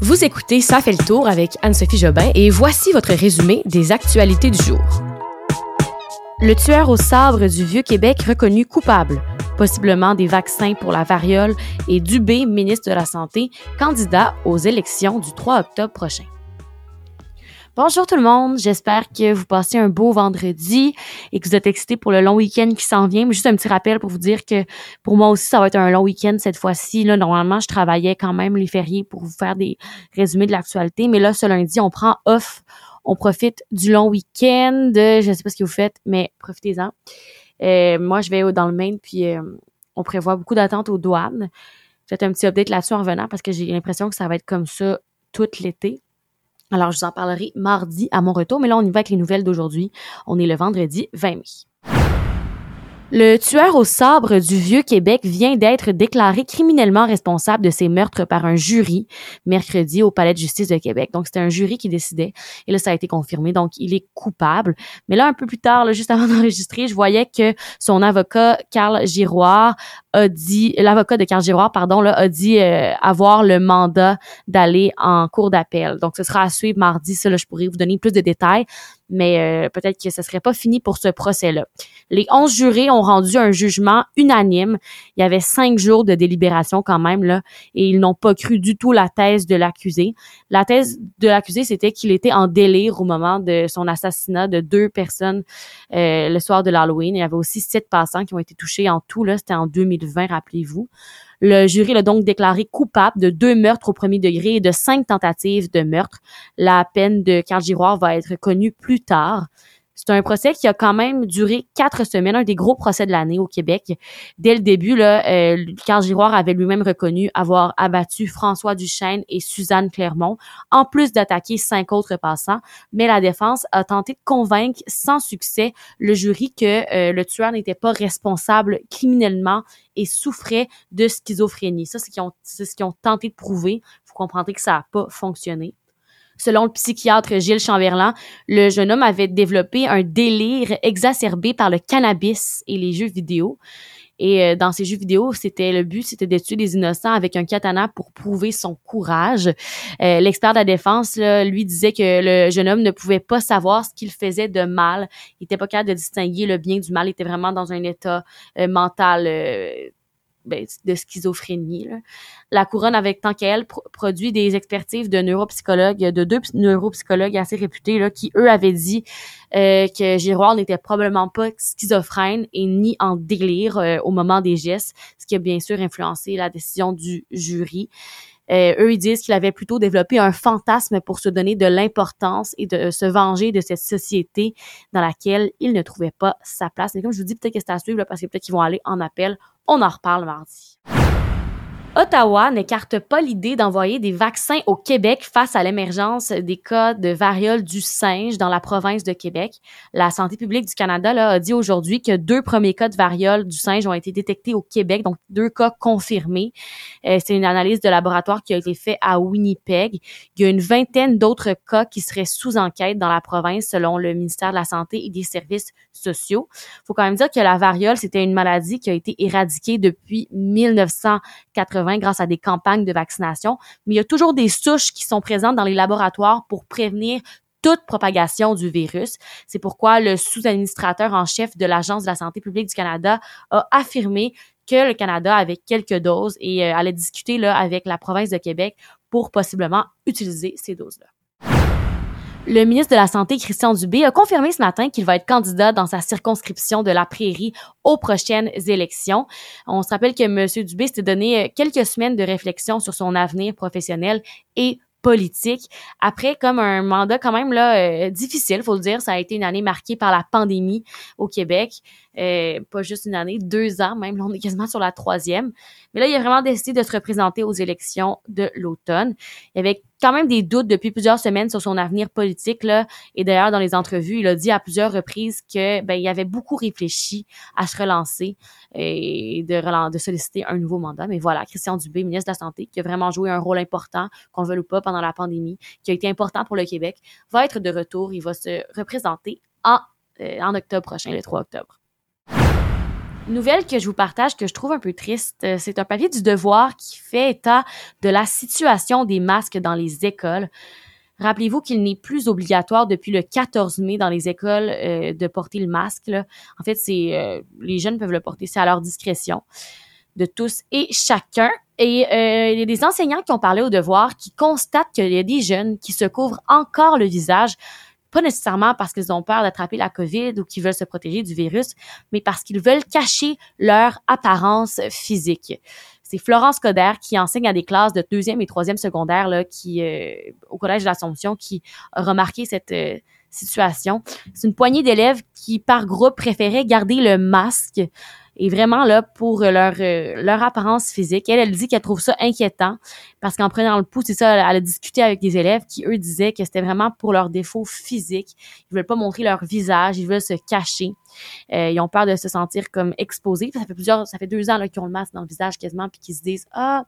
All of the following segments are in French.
Vous écoutez Ça fait le tour avec Anne-Sophie Jobin et voici votre résumé des actualités du jour. Le tueur au sabre du Vieux-Québec reconnu coupable, possiblement des vaccins pour la variole, et Dubé, ministre de la Santé, candidat aux élections du 3 octobre prochain. Bonjour tout le monde, j'espère que vous passez un beau vendredi et que vous êtes excités pour le long week-end qui s'en vient. Juste un petit rappel pour vous dire que pour moi aussi, ça va être un long week-end cette fois-ci. Là, normalement, je travaillais quand même les fériés pour vous faire des résumés de l'actualité, mais là, ce lundi, on prend off, on profite du long week-end. Je sais pas ce que vous faites, mais profitez-en. Euh, moi, je vais dans le Maine, puis euh, on prévoit beaucoup d'attentes aux douanes. Faites un petit update là-dessus en revenant parce que j'ai l'impression que ça va être comme ça tout l'été. Alors, je vous en parlerai mardi à mon retour, mais là, on y va avec les nouvelles d'aujourd'hui. On est le vendredi 20 mai. Le tueur au sabre du Vieux-Québec vient d'être déclaré criminellement responsable de ces meurtres par un jury mercredi au Palais de justice de Québec. Donc, c'était un jury qui décidait. Et là, ça a été confirmé. Donc, il est coupable. Mais là, un peu plus tard, juste avant d'enregistrer, je voyais que son avocat, Carl Giroir, a dit, l'avocat de Carl pardon, là, a dit euh, avoir le mandat d'aller en cour d'appel. Donc, ce sera à suivre mardi. Ça, je pourrais vous donner plus de détails mais euh, peut-être que ce serait pas fini pour ce procès-là. Les onze jurés ont rendu un jugement unanime. Il y avait cinq jours de délibération quand même là, et ils n'ont pas cru du tout la thèse de l'accusé. La thèse de l'accusé, c'était qu'il était en délire au moment de son assassinat de deux personnes euh, le soir de l'Halloween. Il y avait aussi sept passants qui ont été touchés en tout là. C'était en 2020, rappelez-vous. Le jury l'a donc déclaré coupable de deux meurtres au premier degré et de cinq tentatives de meurtre. La peine de Carl Giroir va être connue plus tard. C'est un procès qui a quand même duré quatre semaines, un des gros procès de l'année au Québec. Dès le début, là, euh, Carl Giroir avait lui-même reconnu avoir abattu François Duchesne et Suzanne Clermont, en plus d'attaquer cinq autres passants. Mais la défense a tenté de convaincre sans succès le jury que euh, le tueur n'était pas responsable criminellement et souffrait de schizophrénie. Ça, c'est ce qu'ils ont, tenté de prouver. Vous comprendrez que ça n'a pas fonctionné. Selon le psychiatre Gilles Chamberlain, le jeune homme avait développé un délire exacerbé par le cannabis et les jeux vidéo. Et euh, dans ces jeux vidéo, c'était le but, c'était de des innocents avec un katana pour prouver son courage. Euh, l'expert de la défense, lui, disait que le jeune homme ne pouvait pas savoir ce qu'il faisait de mal. Il était pas capable de distinguer le bien du mal. Il était vraiment dans un état euh, mental ben, de schizophrénie. La couronne, avec tant qu'elle, produit des expertises de neuropsychologues, de deux neuropsychologues assez réputés, là, qui, eux, avaient dit euh, que Giroir n'était probablement pas schizophrène et ni en délire euh, au moment des gestes, ce qui a bien sûr influencé la décision du jury. Euh, eux, ils disent qu'il avait plutôt développé un fantasme pour se donner de l'importance et de se venger de cette société dans laquelle il ne trouvait pas sa place. Mais comme je vous dis, peut-être que c'est à suivre parce que peut-être qu'ils vont aller en appel. On en reparle mardi. Ottawa n'écarte pas l'idée d'envoyer des vaccins au Québec face à l'émergence des cas de variole du singe dans la province de Québec. La santé publique du Canada a dit aujourd'hui que deux premiers cas de variole du singe ont été détectés au Québec, donc deux cas confirmés. Euh, c'est une analyse de laboratoire qui a été faite à Winnipeg. Il y a une vingtaine d'autres cas qui seraient sous enquête dans la province selon le ministère de la Santé et des Services sociaux. faut quand même dire que la variole, c'était une maladie qui a été éradiquée depuis 1980 grâce à des campagnes de vaccination, mais il y a toujours des souches qui sont présentes dans les laboratoires pour prévenir toute propagation du virus. C'est pourquoi le sous-administrateur en chef de l'Agence de la santé publique du Canada a affirmé que le Canada avait quelques doses et euh, allait discuter là, avec la province de Québec pour possiblement utiliser ces doses-là. Le ministre de la Santé, Christian Dubé, a confirmé ce matin qu'il va être candidat dans sa circonscription de la Prairie aux prochaines élections. On se rappelle que M. Dubé s'est donné euh, quelques semaines de réflexion sur son avenir professionnel et politique. Après, comme un mandat quand même là euh, difficile, faut le dire, ça a été une année marquée par la pandémie au Québec. Euh, pas juste une année, deux ans même. Là, on est quasiment sur la troisième. Mais là, il a vraiment décidé de se représenter aux élections de l'automne. Il y avait quand même des doutes depuis plusieurs semaines sur son avenir politique là. Et d'ailleurs, dans les entrevues, il a dit à plusieurs reprises que ben, il avait beaucoup réfléchi à se relancer et de, de solliciter un nouveau mandat. Mais voilà, Christian Dubé, ministre de la Santé, qui a vraiment joué un rôle important, qu'on le veuille ou pas, pendant la pandémie, qui a été important pour le Québec, va être de retour. Il va se représenter en, euh, en octobre prochain, le 3 octobre. Nouvelle que je vous partage que je trouve un peu triste, euh, c'est un papier du Devoir qui fait état de la situation des masques dans les écoles. Rappelez-vous qu'il n'est plus obligatoire depuis le 14 mai dans les écoles euh, de porter le masque. En fait, euh, les jeunes peuvent le porter, c'est à leur discrétion de tous et chacun. Et il y a des enseignants qui ont parlé au devoir qui constatent qu'il y a des jeunes qui se couvrent encore le visage pas nécessairement parce qu'ils ont peur d'attraper la COVID ou qu'ils veulent se protéger du virus, mais parce qu'ils veulent cacher leur apparence physique. C'est Florence Coder qui enseigne à des classes de deuxième et troisième secondaire là, qui euh, au collège de l'Assomption qui a remarqué cette euh, situation. C'est une poignée d'élèves qui par groupe préféraient garder le masque et vraiment là pour leur euh, leur apparence physique. Elle, elle dit qu'elle trouve ça inquiétant parce qu'en prenant le pouls, c'est ça, elle, a discuté avec des élèves qui eux disaient que c'était vraiment pour leurs défauts physiques. Ils veulent pas montrer leur visage, ils veulent se cacher. Euh, ils ont peur de se sentir comme exposés. Ça fait plusieurs, ça fait deux ans là qu'ils ont le masque dans le visage quasiment puis qu'ils se disent ah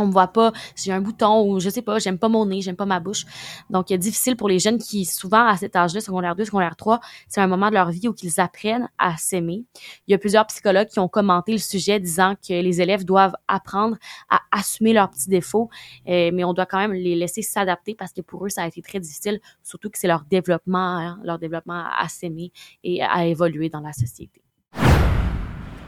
on me voit pas, j'ai un bouton ou je sais pas, j'aime pas mon nez, j'aime pas ma bouche. Donc, difficile pour les jeunes qui, souvent, à cet âge-là, secondaire 2, secondaire 3, c'est un moment de leur vie où ils apprennent à s'aimer. Il y a plusieurs psychologues qui ont commenté le sujet disant que les élèves doivent apprendre à assumer leurs petits défauts, euh, mais on doit quand même les laisser s'adapter parce que pour eux, ça a été très difficile, surtout que c'est leur développement, hein, leur développement à s'aimer et à évoluer dans la société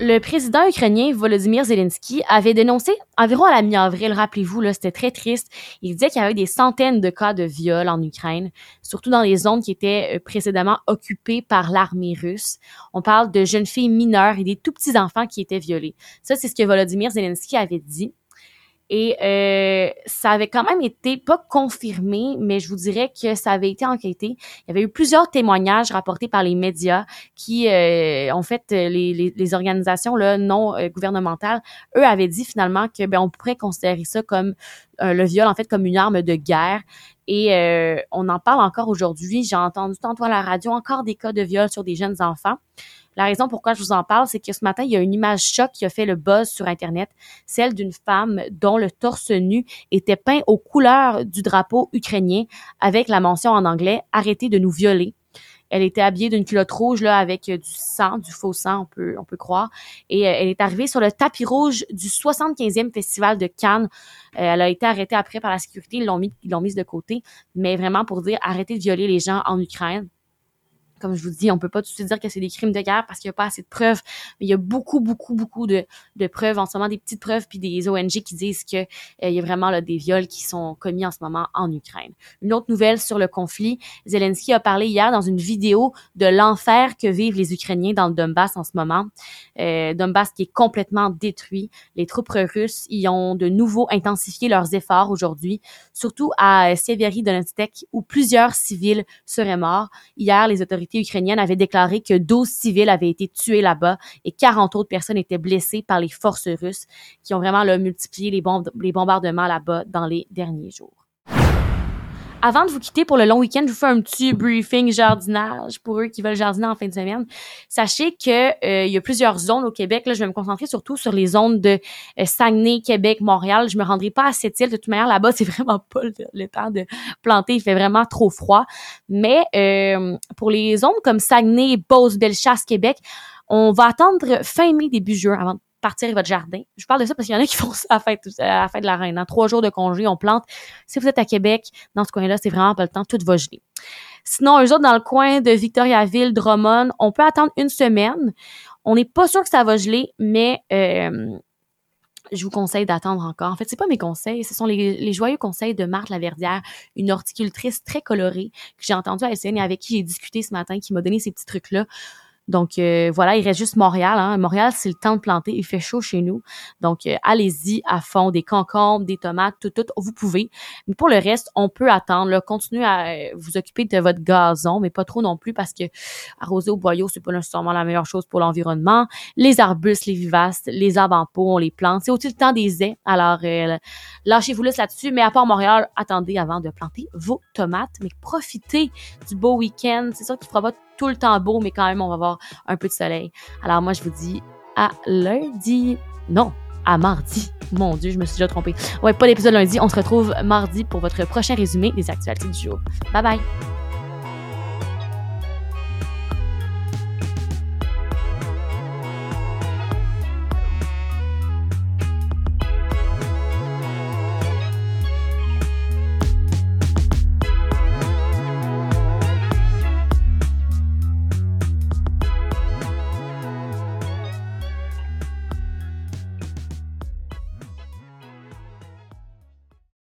le président ukrainien Volodymyr Zelensky avait dénoncé environ à la mi-avril, rappelez-vous, c'était très triste. Il disait qu'il y avait des centaines de cas de viol en Ukraine, surtout dans les zones qui étaient euh, précédemment occupées par l'armée russe. On parle de jeunes filles mineures et des tout petits enfants qui étaient violés. Ça, c'est ce que Volodymyr Zelensky avait dit. Et euh, ça avait quand même été pas confirmé, mais je vous dirais que ça avait été enquêté. Il y avait eu plusieurs témoignages rapportés par les médias qui, euh, en fait, les, les, organisations là, non euh, gouvernementales, eux avaient dit finalement que ben on pourrait considérer ça comme le viol en fait comme une arme de guerre. Et on en parle encore aujourd'hui. J'ai entendu tantôt à la radio encore des cas de viol sur des jeunes enfants. La raison pourquoi je vous en parle, c'est que ce matin, il y a une image choc qui a fait le buzz sur Internet, celle d'une femme dont le torse nu était peint aux couleurs du drapeau ukrainien avec la mention en anglais « Arrêtez de nous violer ». Elle était habillée d'une culotte rouge là avec du sang, du faux sang, on peut on peut croire. Et euh, elle est arrivée sur le tapis rouge du 75e festival de Cannes. Euh, elle a été arrêtée après par la sécurité, ils l'ont mis ils l'ont mise de côté, mais vraiment pour dire arrêtez de violer les gens en Ukraine comme je vous dis, on peut pas tout de suite dire que c'est des crimes de guerre parce qu'il n'y a pas assez de preuves. Mais il y a beaucoup, beaucoup, beaucoup de, preuves, en ce moment des petites preuves, puis des ONG qui disent que euh, il y a vraiment des viols qui sont commis en ce moment en Ukraine. Une autre nouvelle sur le conflit, Zelensky a parlé hier dans une vidéo de l'enfer que vivent les Ukrainiens dans le Donbass en ce moment. Euh, Donbass qui est complètement détruit. Les troupes russes y ont de nouveau intensifié leurs efforts aujourd'hui, surtout à Donetsk où plusieurs civils seraient morts. Hier, les autorités ukrainienne avait déclaré que 12 civils avaient été tués là-bas et 40 autres personnes étaient blessées par les forces russes qui ont vraiment multiplié les, les bombardements là-bas dans les derniers jours. Avant de vous quitter pour le long week-end, je vous fais un petit briefing jardinage pour eux qui veulent jardiner en fin de semaine. Sachez que euh, il y a plusieurs zones au Québec. Là, je vais me concentrer surtout sur les zones de euh, Saguenay, Québec, Montréal. Je me rendrai pas à cette île. De toute manière, là-bas, c'est vraiment pas le, temps de planter. Il fait vraiment trop froid. Mais euh, pour les zones comme Saguenay, Beauce, Bellechasse, Québec, on va attendre fin mai, début juin avant partir votre jardin. Je parle de ça parce qu'il y en a qui font ça à la fête, de la reine. Dans trois jours de congé, on plante. Si vous êtes à Québec, dans ce coin-là, c'est vraiment pas le temps, tout va geler. Sinon, eux autres, dans le coin de Victoriaville, Drummond, on peut attendre une semaine. On n'est pas sûr que ça va geler, mais euh, je vous conseille d'attendre encore. En fait, c'est pas mes conseils, ce sont les, joyeux conseils de Marthe Laverdière, une horticultrice très colorée que j'ai entendue à SN et avec qui j'ai discuté ce matin, qui m'a donné ces petits trucs-là. Donc euh, voilà, il reste juste Montréal. Hein. Montréal, c'est le temps de planter. Il fait chaud chez nous. Donc euh, allez-y à fond. Des concombres, des tomates, tout, tout, vous pouvez. Mais pour le reste, on peut attendre. Là. Continuez à euh, vous occuper de votre gazon, mais pas trop non plus parce que arroser au boyau, c'est pas nécessairement la meilleure chose pour l'environnement. Les arbustes, les vivaces, les arbres en pot, on les plante. C'est aussi le temps des ais. Alors lâchez-vous là-dessus. Mais à part Montréal, attendez avant de planter vos tomates. Mais profitez du beau week-end. C'est ça qui fera pas tout le temps beau, mais quand même, on va avoir un peu de soleil. Alors moi, je vous dis à lundi. Non, à mardi. Mon Dieu, je me suis déjà trompée. Ouais, pas d'épisode lundi. On se retrouve mardi pour votre prochain résumé des actualités du jour. Bye bye!